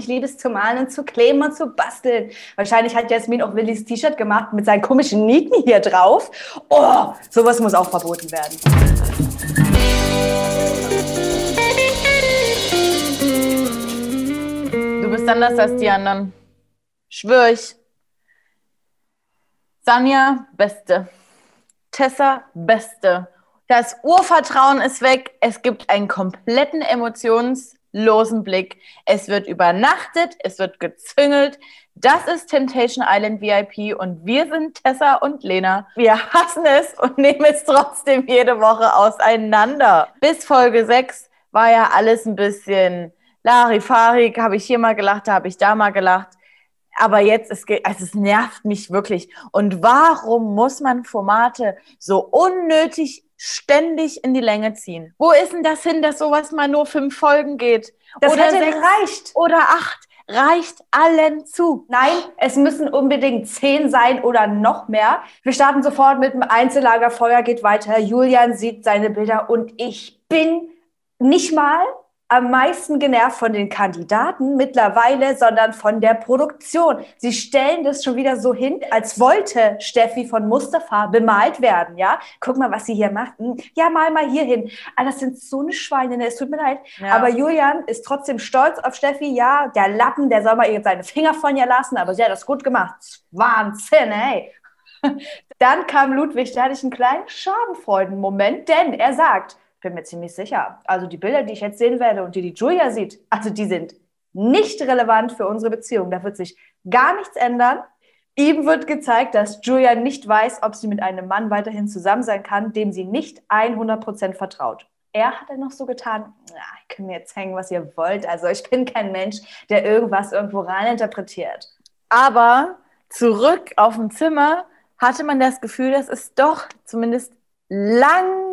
Ich liebe es zu malen und zu kleben und zu basteln. Wahrscheinlich hat Jasmin auch Willis T-Shirt gemacht mit seinen komischen Nieten hier drauf. Oh, sowas muss auch verboten werden. Du bist anders als die anderen. Schwör ich. Sanja, Beste. Tessa, Beste. Das Urvertrauen ist weg. Es gibt einen kompletten emotionslosen Blick. Es wird übernachtet, es wird gezüngelt. Das ist Temptation Island VIP und wir sind Tessa und Lena. Wir hassen es und nehmen es trotzdem jede Woche auseinander. Bis Folge 6 war ja alles ein bisschen Larifari, habe ich hier mal gelacht, habe ich da mal gelacht. Aber jetzt, es, also es nervt mich wirklich. Und warum muss man Formate so unnötig ständig in die Länge ziehen? Wo ist denn das hin, dass sowas mal nur fünf Folgen geht? Das oder hätte sechs gereicht. oder acht. Reicht allen zu. Nein, es müssen unbedingt zehn sein oder noch mehr. Wir starten sofort mit dem Einzellagerfeuer, geht weiter. Julian sieht seine Bilder und ich bin nicht mal am meisten genervt von den Kandidaten mittlerweile, sondern von der Produktion. Sie stellen das schon wieder so hin, als wollte Steffi von Mustafa bemalt werden, ja? Guck mal, was sie hier macht. Hm, Ja, mal mal hier hin. Ah, das sind so eine Schweine, ne? es tut mir leid. Ja. Aber Julian ist trotzdem stolz auf Steffi. Ja, der Lappen, der soll mal jetzt seine Finger von ihr lassen, aber sie hat das gut gemacht. Wahnsinn, ey. Dann kam Ludwig, da hatte ich einen kleinen Schadenfreudenmoment, denn er sagt, bin mir ziemlich sicher, also die Bilder, die ich jetzt sehen werde und die die Julia sieht, also die sind nicht relevant für unsere Beziehung. Da wird sich gar nichts ändern. Ihm wird gezeigt, dass Julia nicht weiß, ob sie mit einem Mann weiterhin zusammen sein kann, dem sie nicht 100% vertraut. Er hat dann noch so getan, ja, ich kann mir jetzt hängen, was ihr wollt. Also ich bin kein Mensch, der irgendwas irgendwo reininterpretiert. Aber zurück auf dem Zimmer hatte man das Gefühl, dass es doch zumindest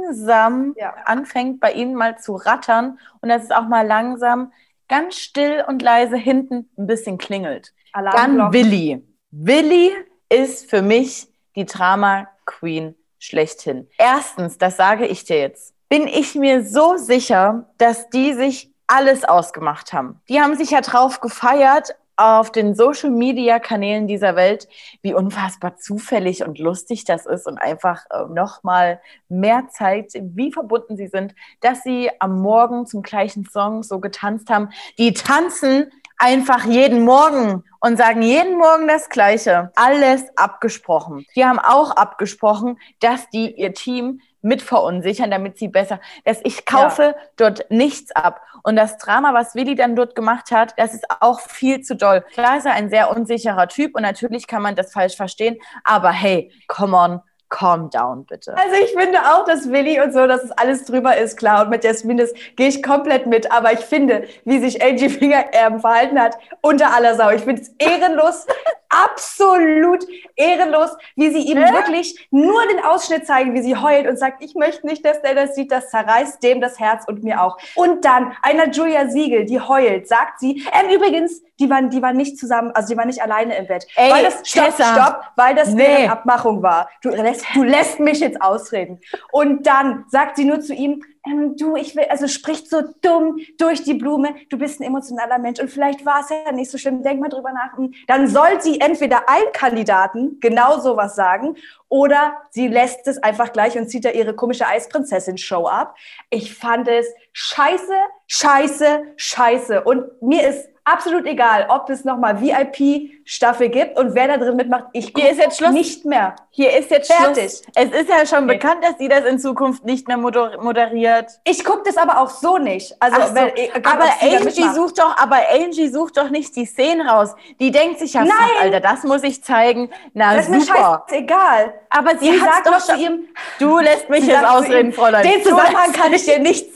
langsam Ja. anfängt, bei ihnen mal zu rattern und dass es auch mal langsam ganz still und leise hinten ein bisschen klingelt. Dann. Willi. Willi ist für mich die Drama Queen schlechthin. Erstens, das sage ich dir jetzt, bin ich mir so sicher, dass die sich alles ausgemacht haben. Die haben sich ja drauf gefeiert auf den Social Media Kanälen dieser Welt, wie unfassbar zufällig und lustig das ist und einfach äh, nochmal mehr zeigt, wie verbunden sie sind, dass sie am Morgen zum gleichen Song so getanzt haben. Die tanzen einfach jeden Morgen und sagen jeden Morgen das Gleiche. Alles abgesprochen. Die haben auch abgesprochen, dass die ihr Team mit verunsichern, damit sie besser, dass ich kaufe dort nichts ab. Und das Drama, was Willi dann dort gemacht hat, das ist auch viel zu doll. Klar ist er ein sehr unsicherer Typ und natürlich kann man das falsch verstehen, aber hey, come on, calm down bitte. Also ich finde auch, dass Willi und so, dass es alles drüber ist, klar. Und mit Jasmin, das gehe ich komplett mit. Aber ich finde, wie sich Angie Finger ähm, verhalten hat, unter aller Sau. Ich finde es ehrenlos, absolut ehrenlos, wie sie ihm Hä? wirklich nur den Ausschnitt zeigen, wie sie heult und sagt, ich möchte nicht, dass der das sieht, das zerreißt dem das Herz und mir auch. Und dann einer Julia Siegel, die heult, sagt sie, ähm, übrigens, die waren, die waren nicht zusammen, also die waren nicht alleine im Bett. Ey, weil das, stopp, Tessa. stopp, weil das Nee. deren Abmachung war. Du lässt, du lässt mich jetzt ausreden. Und dann sagt sie nur zu ihm, ähm, du, ich will, also spricht so dumm durch die Blume, du bist ein emotionaler Mensch und vielleicht war es ja nicht so schlimm, denk mal drüber nach. Dann soll sie entweder allen Kandidaten genau sowas sagen oder sie lässt es einfach gleich und zieht da ihre komische Eisprinzessin-Show ab. Ich fand es scheiße, scheiße, scheiße. Und mir ist absolut egal, ob es nochmal VIP-Staffel gibt und wer da drin mitmacht. Ich Hier ist jetzt Schluss. nicht mehr. Hier ist jetzt Fertig. Schluss. Es ist ja schon Okay. bekannt, dass sie das in Zukunft nicht mehr moder moderiert. Ich gucke das aber auch so nicht. Also, so. wenn, egal, aber Angie sucht doch, aber Angie sucht doch nicht die Szenen raus. Die denkt sich ja, Nein. fuck, Alter, das muss ich zeigen. Na Das ist mir super. scheißegal. Aber sie, Sie hat sagt doch zu ihm, Du lässt mich jetzt ausreden, Fräulein. Den Zusammenhang kann ich dir nicht.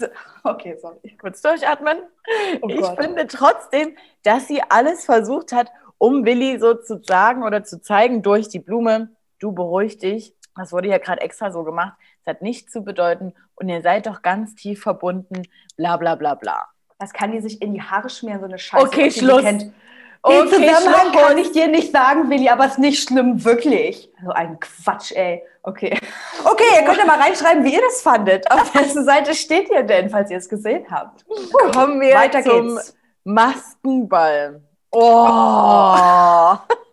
So- Okay, sorry. kurz durchatmen. Oh ich finde trotzdem, dass sie alles versucht hat, um Willi so zu sagen oder zu zeigen durch die Blume, du beruhig dich. Das wurde ja gerade extra so gemacht. Es hat nichts zu bedeuten und ihr seid doch ganz tief verbunden, bla bla bla bla. Das kann die sich in die Haare schmieren, so eine Scheiße. Okay, Schluss. kennt. Den Okay, Zusammenhang kann ich dir nicht sagen, Willi, aber es ist nicht schlimm, wirklich. So ein Quatsch, ey. Okay. Okay, ihr könnt ja mal reinschreiben, wie ihr das fandet. Auf welcher Seite steht ihr denn, falls ihr es gesehen habt? Kommen wir Weiter zum geht's. Maskenball. Oh.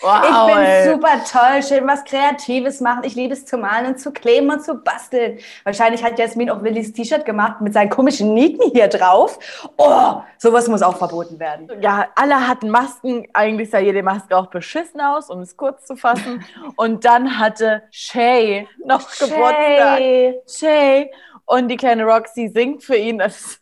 Wow, ich bin ey. super toll, schön was Kreatives machen. Ich liebe es zu malen und zu kleben und zu basteln. Wahrscheinlich hat Jasmin auch Willis T-Shirt gemacht mit seinen komischen Nieten hier drauf. Oh, sowas muss auch verboten werden. Ja, alle hatten Masken. Eigentlich sah jede Maske auch beschissen aus, um es kurz zu fassen. und dann hatte Shay noch Shay. Geburtstag. Shay. Und die kleine Roxy singt für ihn. Das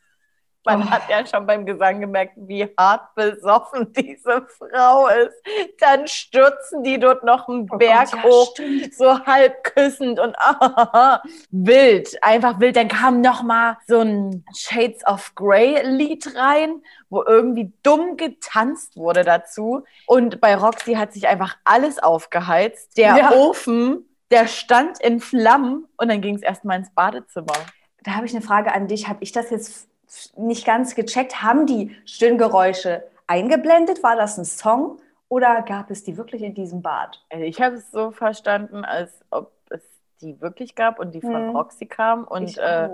man oh. hat ja schon beim Gesang gemerkt, wie hart besoffen diese Frau ist. Dann stürzen die dort noch einen oh Berg Gott, ja, hoch, stimmt. so halb küssend und ah, wild, einfach wild. Dann kam noch mal so ein Shades of Grey Lied rein, wo irgendwie dumm getanzt wurde dazu. Und bei Roxy hat sich einfach alles aufgeheizt. Der ja. Ofen, der stand in Flammen und dann ging es erstmal ins Badezimmer. Da habe ich eine Frage an dich. Habe ich das jetzt nicht ganz gecheckt. Haben die Stöhngeräusche eingeblendet? War das ein Song oder gab es die wirklich in diesem Bad? Also ich habe es so verstanden, als ob es die wirklich gab und die von hm. Roxy kam und äh,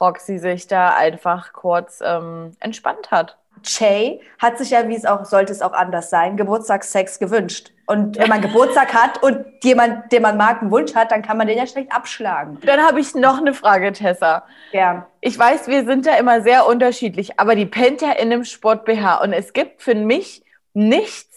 Roxy sich da einfach kurz ähm, entspannt hat. Che hat sich ja, wie es auch sollte es auch anders sein, Geburtstagssex gewünscht. Und wenn man Geburtstag hat und jemand, den man mag, einen Wunsch hat, dann kann man den ja schlecht abschlagen. Dann habe ich noch eine Frage, Tessa. Ja. Ich weiß, wir sind da immer sehr unterschiedlich, aber die pennt ja in einem Sport-BH. Und es gibt für mich nichts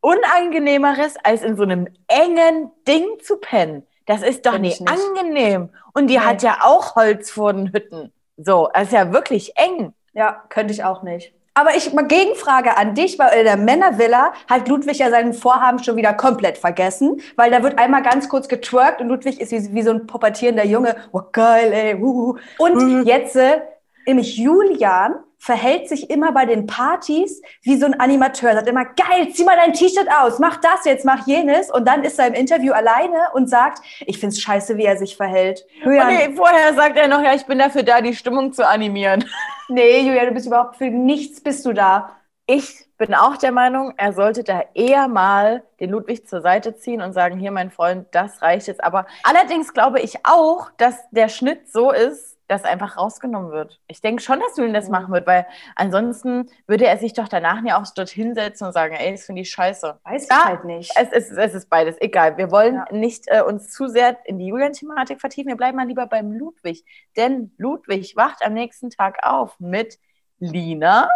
Unangenehmeres, als in so einem engen Ding zu pennen. Das ist doch nicht, nicht, angenehm. Und die Nein. hat ja auch Holz vor den Hütten. So, es ist ja wirklich eng. Ja, könnte ich auch nicht. Aber ich mal Gegenfrage an dich, weil in der Männervilla hat Ludwig ja seinen Vorhaben schon wieder komplett vergessen, weil da wird einmal ganz kurz getwerkt und Ludwig ist wie, wie so ein pubertierender Junge. Oh geil, ey. Uh. Und jetzt äh, nämlich Julian verhält sich immer bei den Partys wie so ein Animateur. Sagt immer, geil, zieh mal dein T-Shirt aus, mach das jetzt, mach jenes. Und dann ist er im Interview alleine und sagt, ich find's scheiße, wie er sich verhält. Julian, okay, vorher sagt er noch, ja, ich bin dafür da, die Stimmung zu animieren. Nee, Julia, du bist überhaupt für nichts bist du da. Ich bin auch der Meinung, er sollte da eher mal den Ludwig zur Seite ziehen und sagen, hier mein Freund, das reicht jetzt. Aber allerdings glaube ich auch, dass der Schnitt so ist, das einfach rausgenommen wird. Ich denke schon, dass Julian das machen wird, weil ansonsten würde er sich doch danach ja auch dort hinsetzen und sagen, ey, das finde ich scheiße. Weiß ich halt nicht. Es, es, es ist beides, egal. Wir wollen ja. nicht äh, uns zu sehr in die Julian-Thematik vertiefen. Wir bleiben mal lieber beim Ludwig. Denn Ludwig wacht am nächsten Tag auf mit Lina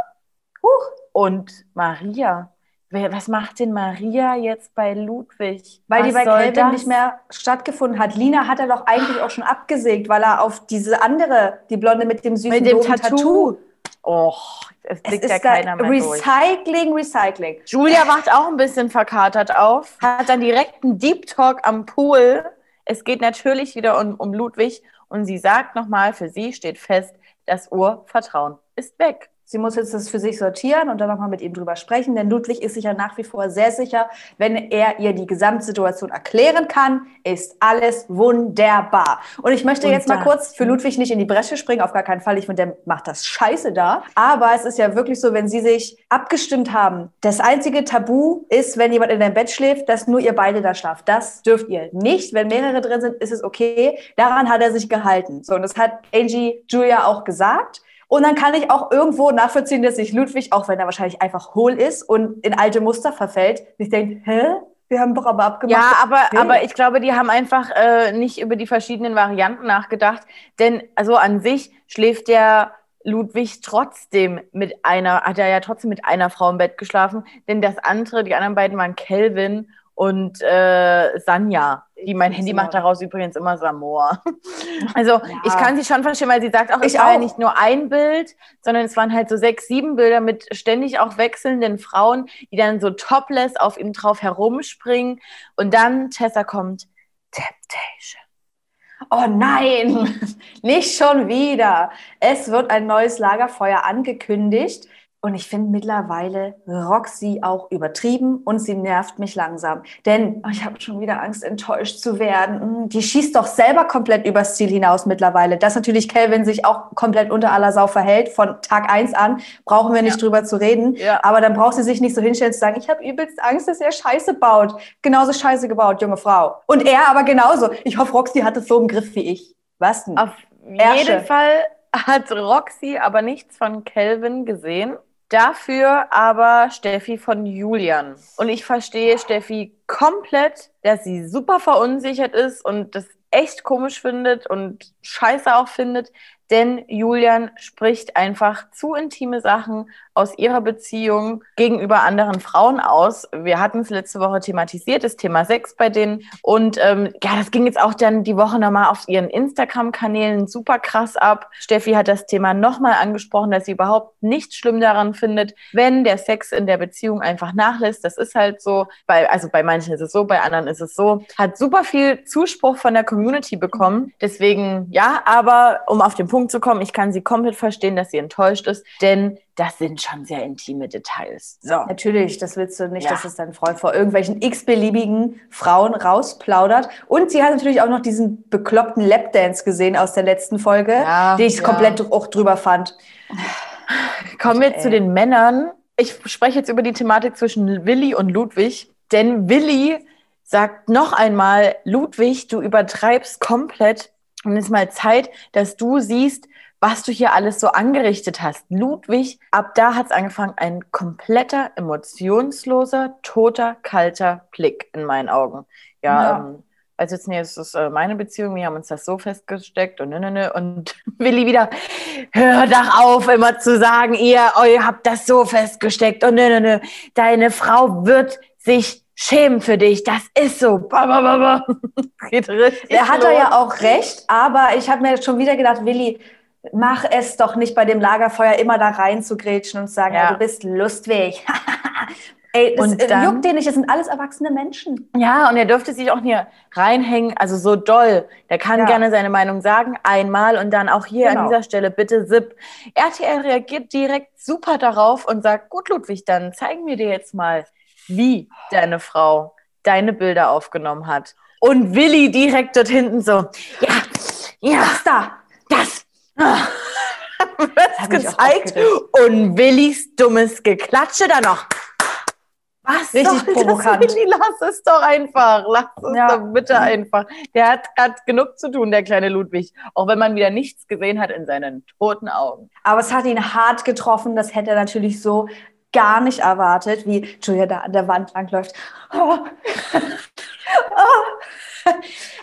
Huch, und Maria was macht denn Maria jetzt bei Ludwig? Weil was die bei Kelvin nicht mehr stattgefunden hat. Lina hat er doch eigentlich auch schon abgesägt, weil er auf diese andere, die Blonde mit dem süßen mit dem Tattoo. Tattoo. Och, es blickt es ja keiner mehr Recycling, durch. Recycling. Julia wacht auch ein bisschen verkatert auf, hat dann direkt einen Deep Talk am Pool. Es geht natürlich wieder um, um Ludwig und sie sagt nochmal, für sie steht fest, das Urvertrauen ist weg. Sie muss jetzt das für sich sortieren und dann nochmal mit ihm drüber sprechen, denn Ludwig ist sich ja nach wie vor sehr sicher, wenn er ihr die Gesamtsituation erklären kann, ist alles wunderbar. Und ich möchte und jetzt mal kurz für Ludwig nicht in die Bresche springen, auf gar keinen Fall. Ich finde, der macht das scheiße da. Aber es ist ja wirklich so, wenn sie sich abgestimmt haben, das einzige Tabu ist, wenn jemand in deinem Bett schläft, dass nur ihr beide da schlaft. Das dürft ihr nicht. Wenn mehrere drin sind, ist es okay. Daran hat er sich gehalten. So, und das hat Angie Julia auch gesagt. Und dann kann ich auch irgendwo nachvollziehen, dass sich Ludwig, auch wenn er wahrscheinlich einfach hohl ist und in alte Muster verfällt, sich denkt, hä? Wir haben doch aber abgemacht. Ja, aber, hey. aber ich glaube, die haben einfach äh, nicht über die verschiedenen Varianten nachgedacht. Denn also an sich schläft der Ludwig trotzdem mit einer, hat er ja trotzdem mit einer Frau im Bett geschlafen. Denn das andere, die anderen beiden waren Kelvin und äh, Sanja. Die, mein Handy macht daraus übrigens immer Samoa. Also ja. ich kann sie schon verstehen, weil sie sagt auch, es war auch. ja nicht nur ein Bild, sondern es waren halt so sechs, sieben Bilder mit ständig auch wechselnden Frauen, die dann so topless auf ihm drauf herumspringen. Und dann Tessa kommt, Temptation. Oh nein, nicht schon wieder. Es wird ein neues Lagerfeuer angekündigt. Und ich finde mittlerweile Roxy auch übertrieben und sie nervt mich langsam. Denn ich habe schon wieder Angst, enttäuscht zu werden. Hm, die schießt doch selber komplett übers Ziel hinaus mittlerweile. Dass natürlich Kelvin sich auch komplett unter aller Sau verhält, von Tag eins an, brauchen wir nicht ja. drüber zu reden. Ja. Aber dann braucht sie sich nicht so hinstellen und sagen, ich habe übelst Angst, dass er Scheiße baut. Genauso Scheiße gebaut, junge Frau. Und er aber genauso. Ich hoffe, Roxy hat es so im Griff wie ich. Was denn? Auf jeden Fall hat Roxy aber nichts von Calvin gesehen. Dafür aber Steffi von Julian. Und ich verstehe Steffi komplett, dass sie super verunsichert ist und das echt komisch findet und scheiße auch findet, denn Julian spricht einfach zu intime Sachen aus ihrer Beziehung gegenüber anderen Frauen aus. Wir hatten es letzte Woche thematisiert, das Thema Sex bei denen. Und ähm, ja, das ging jetzt auch dann die Woche nochmal auf ihren Instagram-Kanälen super krass ab. Steffi hat das Thema nochmal angesprochen, dass sie überhaupt nichts schlimm daran findet, wenn der Sex in der Beziehung einfach nachlässt. Das ist halt so, bei, also bei manchen ist es so, bei anderen ist es so. Hat super viel Zuspruch von der Community bekommen. Deswegen, ja, aber um auf den Punkt zu kommen, ich kann sie komplett verstehen, dass sie enttäuscht ist, denn das sind schon sehr intime Details. So. Natürlich, das willst du nicht, ja. dass es dein Freund vor irgendwelchen x-beliebigen Frauen rausplaudert. Und sie hat natürlich auch noch diesen bekloppten Lapdance gesehen aus der letzten Folge, ja, die ich ja. komplett auch drüber fand. Kommen wir zu den Männern. Ich spreche jetzt über die Thematik zwischen Willi und Ludwig, denn Willi sagt noch einmal, Ludwig, du übertreibst komplett und es ist mal Zeit, dass du siehst, was du hier alles so angerichtet hast. Ludwig, ab da hat es angefangen, ein kompletter, emotionsloser, toter, kalter Blick in meinen Augen. Ja, ja. Ähm, also jetzt, nee, es ist äh, meine Beziehung, wir haben uns das so festgesteckt und ne, ne, ne. Und Willi wieder, hör doch auf, immer zu sagen, ihr, oh, ihr habt das so festgesteckt und ne, ne, ne. Deine Frau wird sich schämen für dich, das ist so. Ba, ba, ba, ba. er hat er ja auch recht, aber ich habe mir schon wieder gedacht, Willi, mach es doch nicht bei dem Lagerfeuer immer da rein zu grätschen und zu sagen, ja. ja du bist lustig. Ey, das und dann, juckt den nicht, das sind alles erwachsene Menschen. Ja, und er dürfte sich auch hier reinhängen, also so doll. Der kann ja. gerne seine Meinung sagen, einmal und dann auch hier genau. an dieser Stelle bitte Zip. RTL reagiert direkt super darauf und sagt, gut Ludwig, dann zeigen wir dir jetzt mal, wie deine Frau deine Bilder aufgenommen hat. Und Willi direkt dort hinten so, ja, ja, das da, das, wird gezeigt und Willis dummes Geklatsche da noch. Was? Richtig doch, provokant. Willi, lass es doch einfach. Lass es ja. doch bitte einfach. Der hat gerade genug zu tun, der kleine Ludwig. Auch wenn man wieder nichts gesehen hat in seinen toten Augen. Aber es hat ihn hart getroffen. Das hätte er natürlich so gar nicht erwartet, wie Julia da an der Wand langläuft. Oh. oh.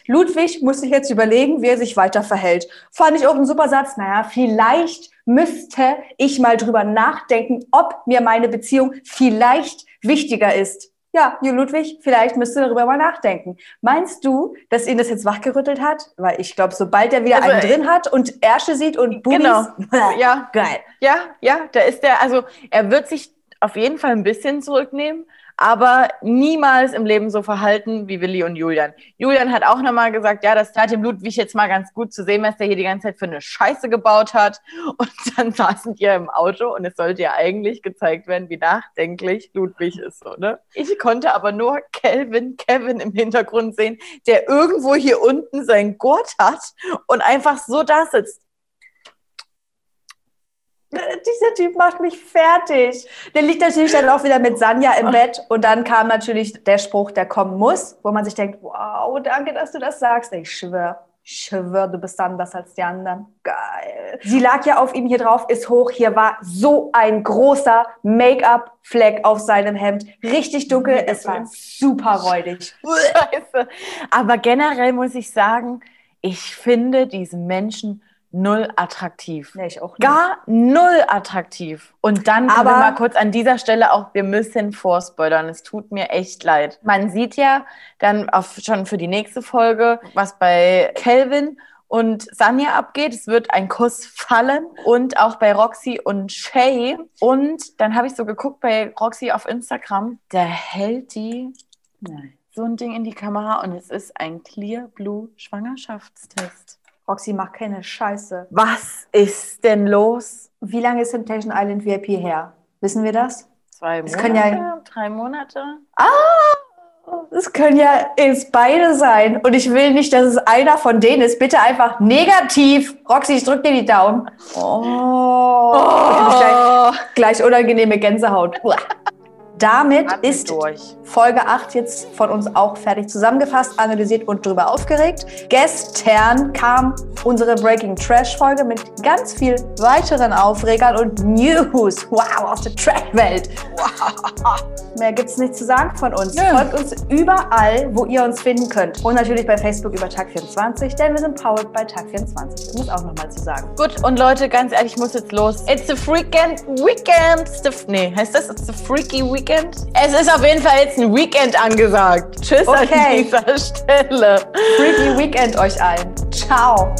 Ludwig muss sich jetzt überlegen, wie er sich weiter verhält. Fand ich auch ein super Satz. Naja, vielleicht müsste ich mal drüber nachdenken, ob mir meine Beziehung vielleicht wichtiger ist. Ja, Jo Ludwig, vielleicht müsste darüber mal nachdenken. Meinst du, dass ihn das jetzt wachgerüttelt hat? Weil ich glaube, sobald er wieder also, einen drin hat und Ärsche sieht und Bubis, genau. ja, geil. Ja, ja, da ist der, also er wird sich auf jeden Fall ein bisschen zurücknehmen, aber niemals im Leben so verhalten wie Willi und Julian. Julian hat auch nochmal gesagt, ja, das tat dem Ludwig jetzt mal ganz gut zu sehen, was der hier die ganze Zeit für eine Scheiße gebaut hat. Und dann saßen die im Auto und es sollte ja eigentlich gezeigt werden, wie nachdenklich Ludwig ist, so, ne? Ich konnte aber nur Kelvin, Kevin im Hintergrund sehen, der irgendwo hier unten sein Gurt hat und einfach so da sitzt dieser Typ macht mich fertig. Der liegt natürlich dann auch wieder mit Sanja im Bett und dann kam natürlich der Spruch, der kommen muss, wo man sich denkt, wow, danke, dass du das sagst. Ich schwöre, ich schwöre, du bist anders als die anderen. Geil. Sie lag ja auf ihm hier drauf, ist hoch. Hier war so ein großer Make-up-Fleck auf seinem Hemd. Richtig dunkel. Es war super räudig. Scheiße. Aber generell muss ich sagen, ich finde diesen Menschen null attraktiv. Nee, ich auch nicht. Gar null attraktiv. Und dann Aber wir mal kurz an dieser Stelle auch, wir müssen vorspoilern. Es tut mir echt leid. Man sieht ja dann auch schon für die nächste Folge, was bei Kelvin und Sanja abgeht. Es wird ein Kuss fallen und auch bei Roxy und Shay. Und dann habe ich so geguckt bei Roxy auf Instagram, da hält die Nein. so ein Ding in die Kamera und es ist ein Clear Blue Schwangerschaftstest. Roxy macht keine Scheiße. Was ist denn los? Wie lange ist Temptation Island VIP her? Wissen wir das? Zwei Monate, können ja, drei Monate. Ah, es können ja jetzt beide sein. Und ich will nicht, dass es einer von denen ist. Bitte einfach negativ. Roxy, ich drück dir die Daumen. Oh. oh. Gleich, gleich, unangenehme Gänsehaut. Damit Atmet ist durch. Folge 8 jetzt von uns auch fertig zusammengefasst, analysiert und drüber aufgeregt. Gestern kam unsere Breaking Trash Folge mit ganz viel weiteren Aufregern und News. Wow, aus der Track-Welt. Mehr gibt's nicht zu sagen von uns. Nö. Folgt uns überall, wo ihr uns finden könnt. Und natürlich bei Facebook über Tag24, denn wir sind powered bei Tag24. Das muss auch nochmal zu sagen. Gut, und Leute, ganz ehrlich, ich muss jetzt los. It's the freaking weekend. Nee, heißt das? It's the freaky weekend? Es ist auf jeden Fall jetzt ein Weekend angesagt. Tschüss an Okay. dieser Stelle. Freaky Weekend euch allen. Ciao.